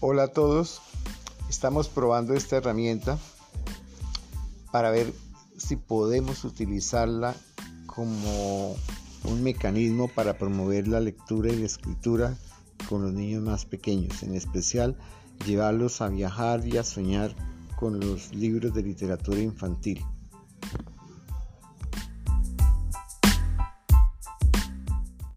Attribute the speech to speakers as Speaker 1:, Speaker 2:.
Speaker 1: Hola a todos, estamos probando esta herramienta para ver si podemos utilizarla como un mecanismo para promover la lectura y la escritura con los niños más pequeños, en especial llevarlos a viajar y a soñar con los libros de literatura infantil.